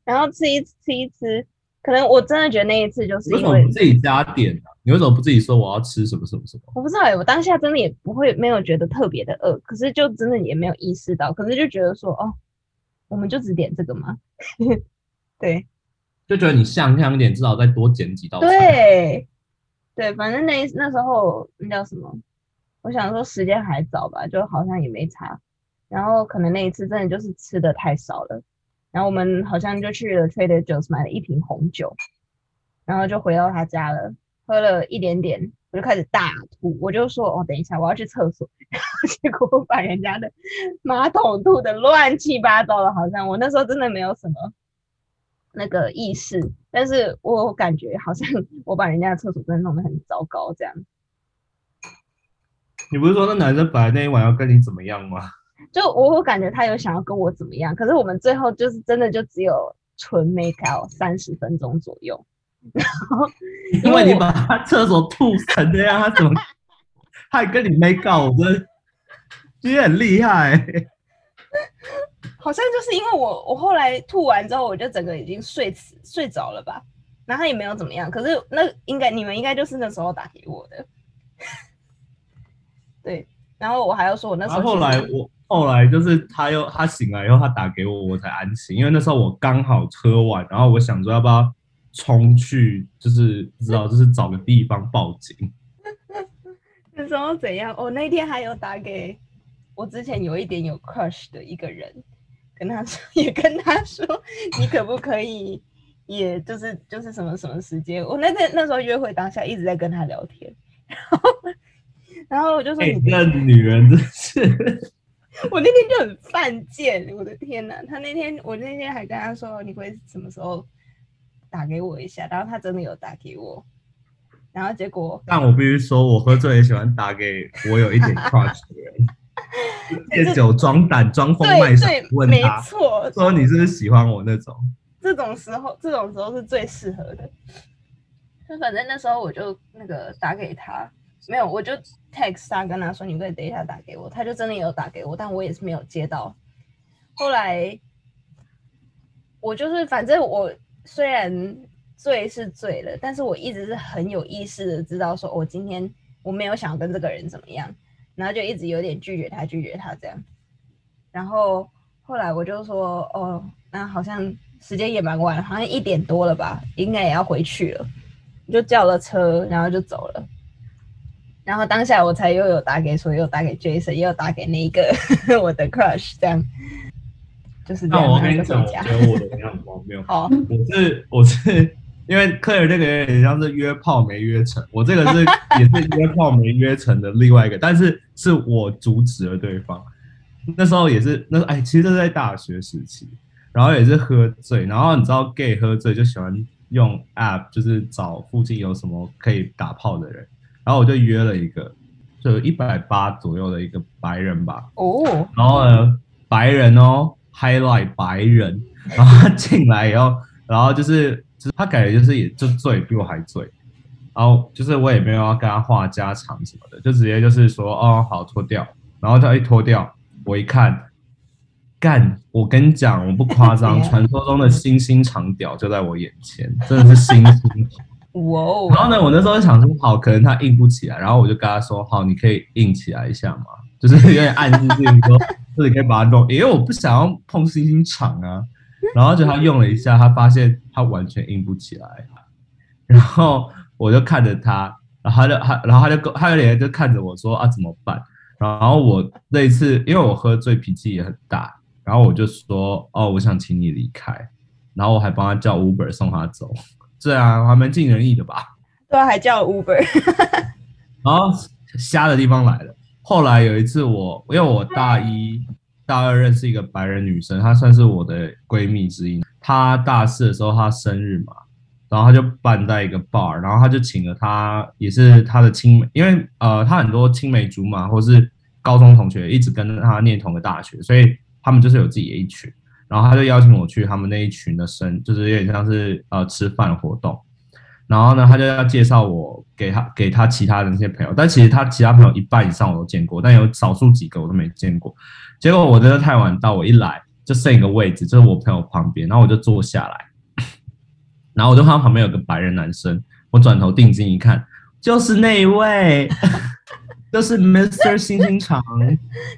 S2: 然后吃一吃一吃。可能我真的觉得那一次就是因为
S1: 自己加点的，你为什么不自己说我要吃什么什么什么？
S2: 我不知道哎，我当下真的也不会没有觉得特别的饿，可是就真的也没有意识到，可是就觉得说哦，我们就只点这个吗？对，
S1: 就觉得你像像一点，至少再多捡几道。
S2: 对，对，反正那那时候那叫什么？我想说时间还早吧，就好像也没差。然后可能那一次真的就是吃的太少了。然后我们好像就去了 Trader Joe's 买了一瓶红酒，然后就回到他家了，喝了一点点，我就开始大吐。我就说：“哦，等一下，我要去厕所。”然后结果我把人家的马桶吐的乱七八糟的，好像我那时候真的没有什么那个意识，但是我感觉好像 我把人家的厕所真的弄得很糟糕这样。
S1: 你不是说那男生本来那一晚要跟你怎么样吗？
S2: 就我我感觉他有想要跟我怎么样，可是我们最后就是真的就只有纯 make out 三十分钟左右，然后
S1: 因为你把他厕所吐成这样，他怎么还跟你 make out？我真的其实很厉害，
S2: 好像就是因为我我后来吐完之后，我就整个已经睡死睡着了吧，然后也没有怎么样，可是那应该你们应该就是那时候打给我的，对，然后我还要说我那时候
S1: 后来我。后来就是他又他醒来以后，他打给我，我才安心。因为那时候我刚好喝完，然后我想说要不要冲去，就是不知道就是找个地方报警。
S2: 那时候怎样？我那天还有打给我之前有一点有 crush 的一个人，跟他说，也跟他说，你可不可以，也就是就是什么什么时间？我那天那时候约会当下一直在跟他聊天，然后然后我就说，你
S1: 那女人真是。
S2: 我那天就很犯贱，我的天哪！他那天，我那天还跟他说，你会什么时候打给我一下？然后他真的有打给我，然后结果……
S1: 但我必须说，我喝醉也喜欢打给我有一点 crush 的人，借酒装胆、装疯卖傻问他，说你是不是喜欢我那种？
S2: 这种时候，这种时候是最适合的。就反正那时候我就那个打给他，没有，我就 text 他跟他说，你可以等一下打给我，他就真的有打给我，但我也是没有接到。后来我就是反正我虽然醉是醉了，但是我一直是很有意识的知道说，我今天我没有想跟这个人怎么样，然后就一直有点拒绝他，拒绝他这样。然后后来我就说，哦，那好像时间也蛮晚了，好像一点多了吧，应该也要回去了，就叫了车，然后就走了。然后当下我才又有打给，所又打给 Jason，又打给那一个 我的 crush，这样就是。
S1: 那我跟你讲，我觉得我的非常荒谬。
S2: 好，
S1: 我是我是因为克尔这个有点像是约炮没约成，我这个是也是约炮没约成的另外一个，但是是我阻止了对方。那时候也是那哎，其实这是在大学时期，然后也是喝醉，然后你知道 gay 喝醉就喜欢用 app，就是找附近有什么可以打炮的人，然后我就约了一个，就一百八左右的一个白人吧，
S2: 哦，
S1: 然后呢，白人哦，highlight 白人，然后他进来以后，然后就是就是他感觉就是也就醉，比我还醉，然后就是我也没有要跟他话家常什么的，就直接就是说哦好脱掉，然后他一脱掉，我一看，干，我跟你讲，我不夸张，传说中的星星长屌就在我眼前，真的是星星
S2: 哇哦，
S1: 然后呢，我那时候就想说，好，可能他硬不起来，然后我就跟他说，好，你可以硬起来一下嘛，就是有点暗示自己说，就是可以把它弄，因为我不想要碰星星场啊。然后就他用了一下，他发现他完全硬不起来，然后我就看着他，然后他就他，然后他就他有点就看着我说啊怎么办？然后我那一次因为我喝醉脾气也很大，然后我就说哦，我想请你离开，然后我还帮他叫 Uber 送他走。这样还蛮尽人意的吧？
S2: 对啊，还叫 Uber，
S1: 然后瞎的地方来了。后来有一次我，因为我大一、大二认识一个白人女生，她算是我的闺蜜之一。她大四的时候，她生日嘛，然后她就办在一个 bar，然后她就请了她，也是她的青梅，因为呃，她很多青梅竹马或是高中同学一直跟她念同个大学，所以他们就是有自己的一群。然后她就邀请我去他们那一群的生，就是有点像是呃吃饭活动。然后呢，她就要介绍我给她给她其他的那些朋友，但其实她其他朋友一半以上我都见过，但有少数几个我都没见过。结果我真的太晚到，我一来就剩一个位置，就是我朋友旁边，然后我就坐下来，然后我就看到旁边有个白人男生，我转头定睛一看，就是那一位，就是 Mr. 星星长。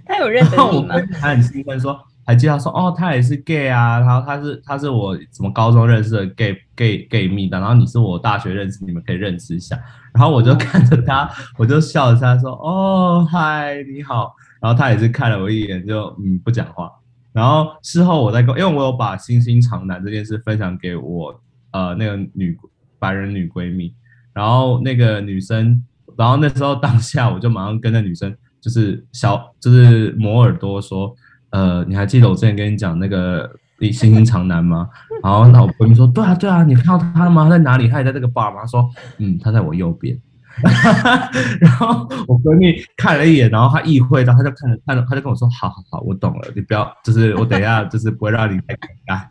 S2: 他有认
S1: 然后
S2: 得你吗？
S1: 我跟他很兴奋说，还介绍说，哦，他也是 gay 啊，然后他是他是我什么高中认识的 gay gay gay 蜜的，然后你是我大学认识，你们可以认识一下。然后我就看着他，我就笑着他说，哦，嗨，你好。然后他也是看了我一眼，就嗯不讲话。然后事后我在跟，因为我有把星星长男这件事分享给我呃那个女白人女闺蜜，然后那个女生，然后那时候当下我就马上跟那女生就是小就是磨耳朵说，呃，你还记得我之前跟你讲那个星星长男吗？然后那我闺蜜说，对啊对啊，你看到他了吗？他在哪里？他也在这个 bar 吗？说，嗯，他在我右边。然后我闺蜜看了一眼，然后她意会到，她就看着看着，她就跟我说：“好好好，我懂了，你不要，就是我等一下就是不会让你太尴尬。”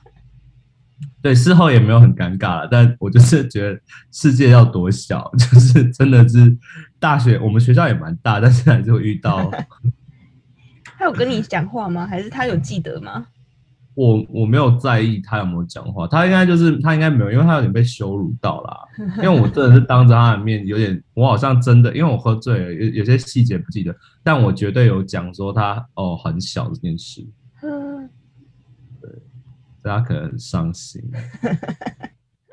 S1: 对，事后也没有很尴尬了，但我就是觉得世界要多小，就是真的是大学，我们学校也蛮大，但是还是会遇到
S2: 他有跟你讲话吗？还是他有记得吗？
S1: 我我没有在意他有没有讲话，他应该就是他应该没有，因为他有点被羞辱到啦。因为我真的是当着他的面，有点我好像真的，因为我喝醉了，有有些细节不记得，但我绝对有讲说他哦很小这件事，对，大家可能很伤心。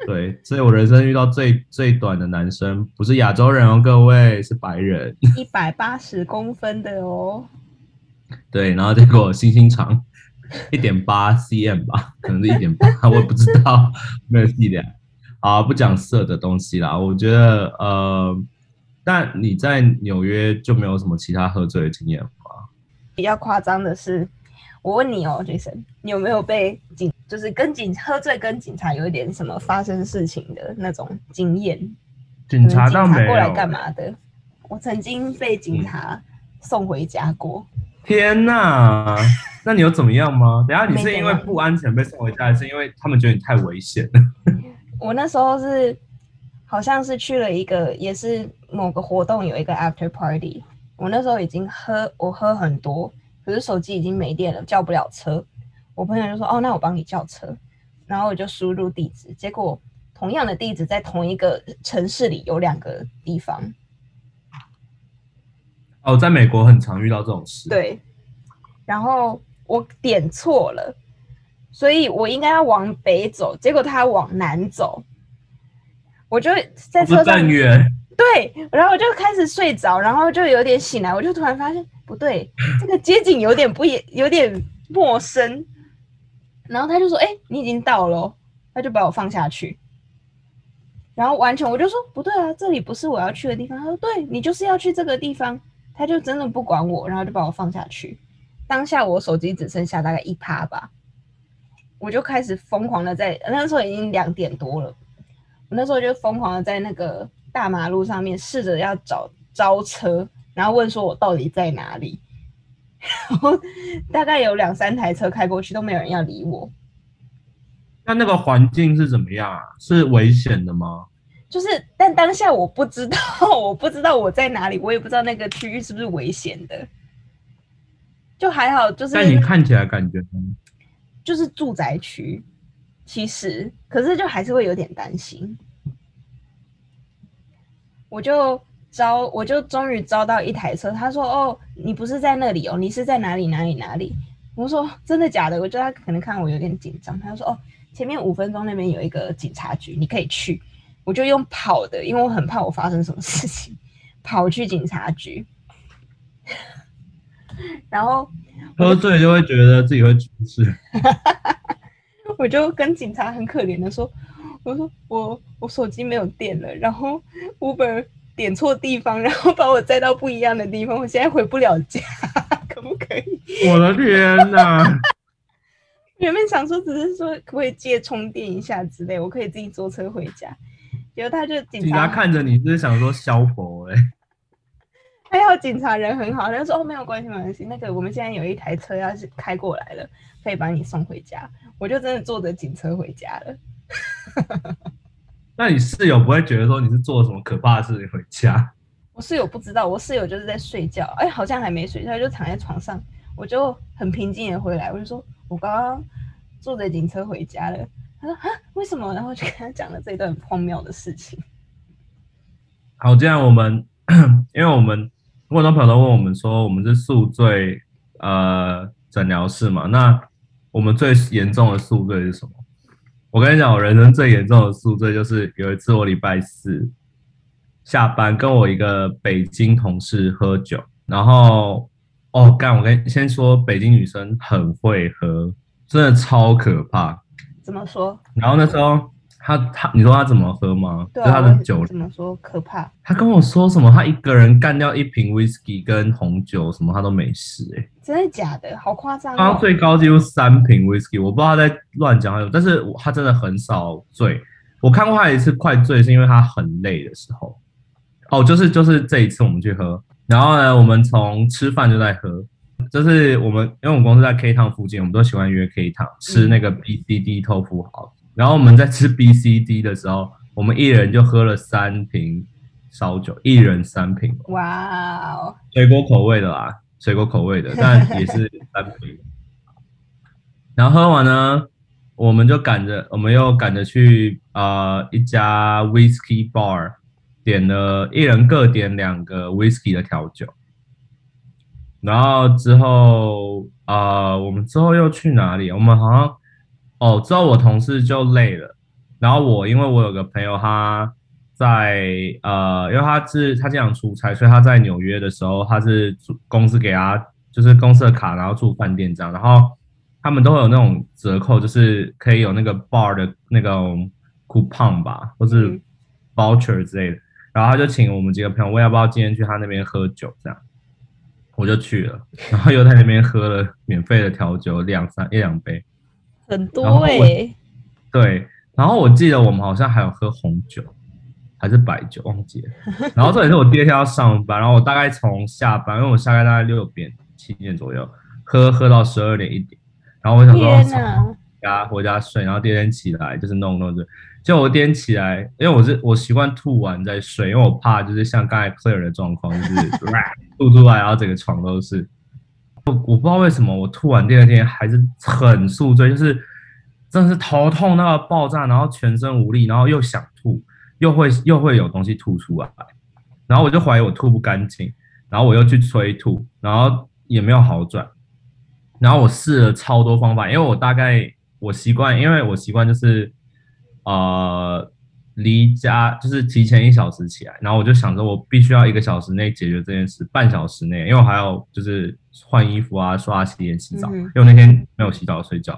S1: 对，所以我人生遇到最最短的男生不是亚洲人哦，各位是白人。
S2: 一百八十公分的哦，
S1: 对，然后结果星星长一点八 cm 吧，可能是一点八，我也不知道，没有细量。啊，不讲色的东西啦，我觉得呃，但你在纽约就没有什么其他喝醉的经验吗？
S2: 比较夸张的是，我问你哦，Jason，你有没有被警，就是跟警喝醉跟警察有一点什么发生事情的那种经验？
S1: 警察倒没
S2: 过来。干嘛的？我曾经被警察送回家过。
S1: 天呐，那你有怎么样吗？等下你是因为不安全被送回家，还是因为他们觉得你太危险了？
S2: 我那时候是好像是去了一个，也是某个活动有一个 after party。我那时候已经喝，我喝很多，可是手机已经没电了，叫不了车。我朋友就说：“哦，那我帮你叫车。”然后我就输入地址，结果同样的地址在同一个城市里有两个地方。
S1: 哦，在美国很常遇到这种事。
S2: 对，然后我点错了，所以我应该要往北走，结果他往南走，我就在车上。
S1: 远。
S2: 对，然后我就开始睡着，然后就有点醒来，我就突然发现不对，这个街景有点不也有点陌生。然后他就说：“哎，你已经到了。”他就把我放下去，然后完全我就说：“不对啊，这里不是我要去的地方。”他说：“对你就是要去这个地方。”他就真的不管我，然后就把我放下去。当下我手机只剩下大概一趴吧，我就开始疯狂的在那时候已经两点多了，我那时候就疯狂的在那个大马路上面试着要找招车，然后问说我到底在哪里。然后大概有两三台车开过去，都没有人要理我。
S1: 那那个环境是怎么样啊？是危险的吗？
S2: 就是，但当下我不知道，我不知道我在哪里，我也不知道那个区域是不是危险的。就还好，就是。
S1: 但你看起来感觉，
S2: 就是住宅区，其实，可是就还是会有点担心。我就。招我就终于招到一台车，他说：“哦，你不是在那里哦，你是在哪里哪里哪里？”我说：“真的假的？”我觉得他可能看我有点紧张，他说：“哦，前面五分钟那边有一个警察局，你可以去。”我就用跑的，因为我很怕我发生什么事情，跑去警察局。然后
S1: 喝醉就会觉得自己会出事，
S2: 我就跟警察很可怜的说：“我说我我手机没有电了，然后 Uber。”点错地方，然后把我载到不一样的地方，我现在回不了家，可不可以？
S1: 我的天哪！
S2: 原本想说只是说可不可以借充电一下之类，我可以自己坐车回家。结果他就警察
S1: 看着你，就是想说消佛哎。
S2: 还好警察人很好，他说哦没有关系没关系，那个我们现在有一台车要是开过来了，可以把你送回家。我就真的坐着警车回家了。
S1: 那你室友不会觉得说你是做了什么可怕的事情回家？
S2: 我室友不知道，我室友就是在睡觉，哎，好像还没睡，他就躺在床上，我就很平静的回来，我就说我刚刚坐着警车回家了。说啊，为什么？然后就跟他讲了这一段荒谬的事情。
S1: 好，这样我们，因为我们很多朋友都问我们说，我们是宿醉呃诊疗室嘛，那我们最严重的宿醉是什么？我跟你讲，我人生最严重的宿醉就是有一次我礼拜四下班跟我一个北京同事喝酒，然后哦干，我跟先说北京女生很会喝，真的超可怕。
S2: 怎么说？
S1: 然后那时候。他他，你说他怎么喝吗？
S2: 对
S1: 啊，他的酒
S2: 怎么说可怕？
S1: 他跟我说什么？他一个人干掉一瓶 whisky 跟红酒，什么他都没事哎。
S2: 真的假的？好夸张！
S1: 他最高纪录三瓶 whisky，我不知道他在乱讲什但是他真的很少醉。我看过他一次快醉，是因为他很累的时候。哦，就是就是这一次我们去喝，然后呢，我们从吃饭就在喝，就是我们因为我们公司在 K 汤附近，我们都喜欢约 K 汤吃那个 B C D 豆腐好。然后我们在吃 B C D 的时候，我们一人就喝了三瓶烧酒，一人三瓶。
S2: 哇哦！
S1: 水果口味的啦，水果口味的，但也是三瓶。然后喝完呢，我们就赶着，我们又赶着去呃一家 Whisky Bar，点了一人各点两个 Whisky 的调酒。然后之后呃，我们之后又去哪里？我们好像。哦，之后我同事就累了，然后我因为我有个朋友他在呃，因为他是他经常出差，所以他在纽约的时候，他是公司给他就是公司的卡，然后住饭店这样，然后他们都会有那种折扣，就是可以有那个 bar 的那种 coupon 吧，或是 voucher 之类的，然后他就请我们几个朋友问要不要今天去他那边喝酒这样，我就去了，然后又在那边喝了免费的调酒两三一两杯。
S2: 很多哎，
S1: 对，然后我记得我们好像还有喝红酒，还是白酒，忘记了。然后这也是我第二天要上班，然后我大概从下班，因为我下班大概六点七点左右，喝喝到十二点一点。然后我想说，家回家睡，然后第二天起来就是弄弄的。就我第二天起来，因为我是我习惯吐完再睡，因为我怕就是像刚才 Claire 的状况，就是 吐出来然后整个床都是。我我不知道为什么我吐完第二天还是很宿醉，就是真的是头痛到爆炸，然后全身无力，然后又想吐，又会又会有东西吐出来，然后我就怀疑我吐不干净，然后我又去催吐，然后也没有好转。然后我试了超多方法，因为我大概我习惯，因为我习惯就是呃离家就是提前一小时起来，然后我就想着我必须要一个小时内解决这件事，半小时内，因为我还要就是换衣服啊、刷牙、洗脸、洗澡，因为那天没有洗澡睡觉，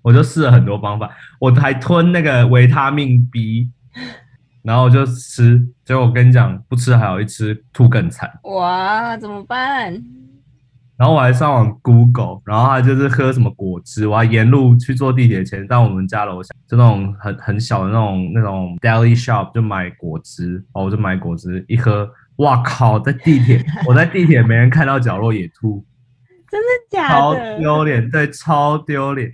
S1: 我就试了很多方法，我还吞那个维他命 B，然后我就吃，结果我跟你讲，不吃还有，一吃吐更惨。
S2: 哇，怎么办？
S1: 然后我还上网 Google，然后他就是喝什么果汁，我还沿路去坐地铁前到我们家楼下，就那种很很小的那种那种 deli shop 就买果汁，哦，我就买果汁一喝，哇靠，在地铁，我在地铁没人看到角落也吐，
S2: 真的假的
S1: 超
S2: 的？
S1: 丢脸，对，超丢脸。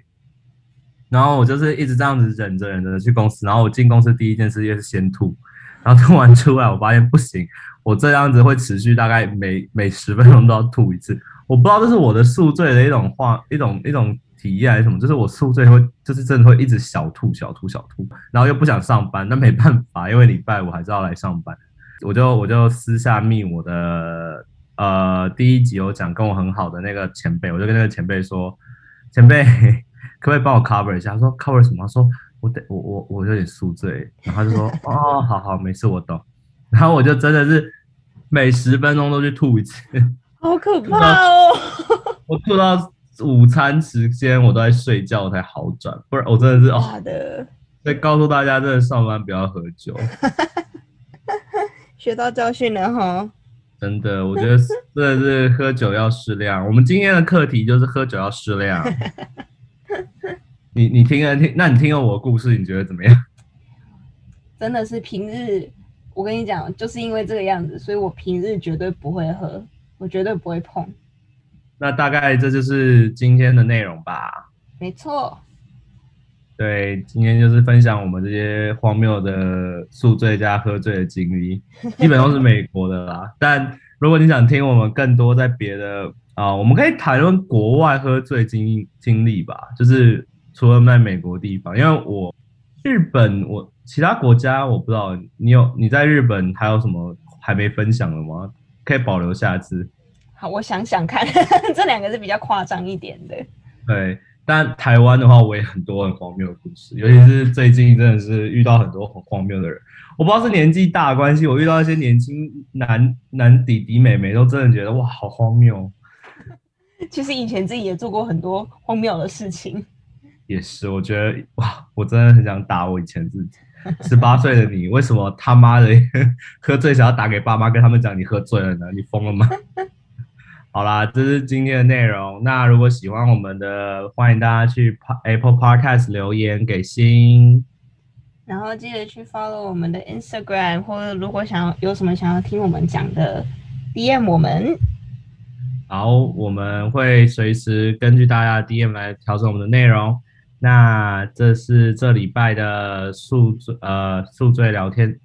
S1: 然后我就是一直这样子忍着忍着去公司，然后我进公司第一件事就是先吐，然后吐完出来，我发现不行，我这样子会持续大概每每十分钟都要吐一次。我不知道这是我的宿醉的一种话，一种一种体验还是什么，就是我宿醉会，就是真的会一直小吐小吐小吐，然后又不想上班，那没办法，因为礼拜五还是要来上班，我就我就私下密我的呃第一集有讲跟我很好的那个前辈，我就跟那个前辈说，前辈可不可以帮我 cover 一下？他说 cover 什么？他说我得我我我有点宿醉，然后他就说 哦好好没事我懂，然后我就真的是每十分钟都去吐一次。
S2: 好可怕哦！
S1: 我做到午餐时间，我都在睡觉才好转，不然我真的是哦。
S2: 假的，
S1: 所以告诉大家，真的上班不要喝酒，
S2: 学到教训了哈。
S1: 真的，我觉得真的是喝酒要适量。我们今天的课题就是喝酒要适量。你你听了听，那你听了我的故事，你觉得怎么样？
S2: 真的是平日，我跟你讲，就是因为这个样子，所以我平日绝对不会喝，我绝对不会碰。
S1: 那大概这就是今天的内容吧。
S2: 没错，
S1: 对，今天就是分享我们这些荒谬的宿醉加喝醉的经历，基本都是美国的啦。但如果你想听我们更多在别的啊、我们可以谈论国外喝醉经经历吧，就是除了在美国地方，因为我日本我其他国家我不知道，你有你在日本还有什么还没分享的吗？可以保留下次。
S2: 好，我想想看，这两个是比较夸张一点的。
S1: 对，但台湾的话，我也很多很荒谬的故事，尤其是最近真的是遇到很多很荒谬的人。我不知道是年纪大的关系，我遇到一些年轻男男弟弟妹妹，都真的觉得哇，好荒谬。
S2: 其实以前自己也做过很多荒谬的事情。
S1: 也是，我觉得哇，我真的很想打我以前自己。十八岁的你，为什么他妈的 喝醉想要打给爸妈，跟他们讲你喝醉了呢？你疯了吗？好啦，这是今天的内容。那如果喜欢我们的，欢迎大家去 Apple Podcast 留言给星。
S2: 然后记得去 follow 我们的 Instagram，或者如果想要有什么想要听我们讲的，DM 我们。
S1: 好，我们会随时根据大家的 DM 来调整我们的内容。那这是这礼拜的宿醉呃宿醉聊天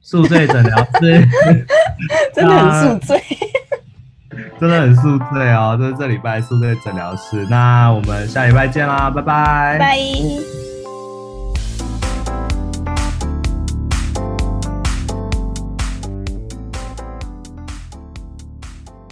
S1: 宿醉诊疗室，
S2: 真的很宿醉。
S1: 真的很宿醉哦。这是这礼拜宿醉诊疗室。那我们下礼拜见啦，拜拜。
S2: 拜。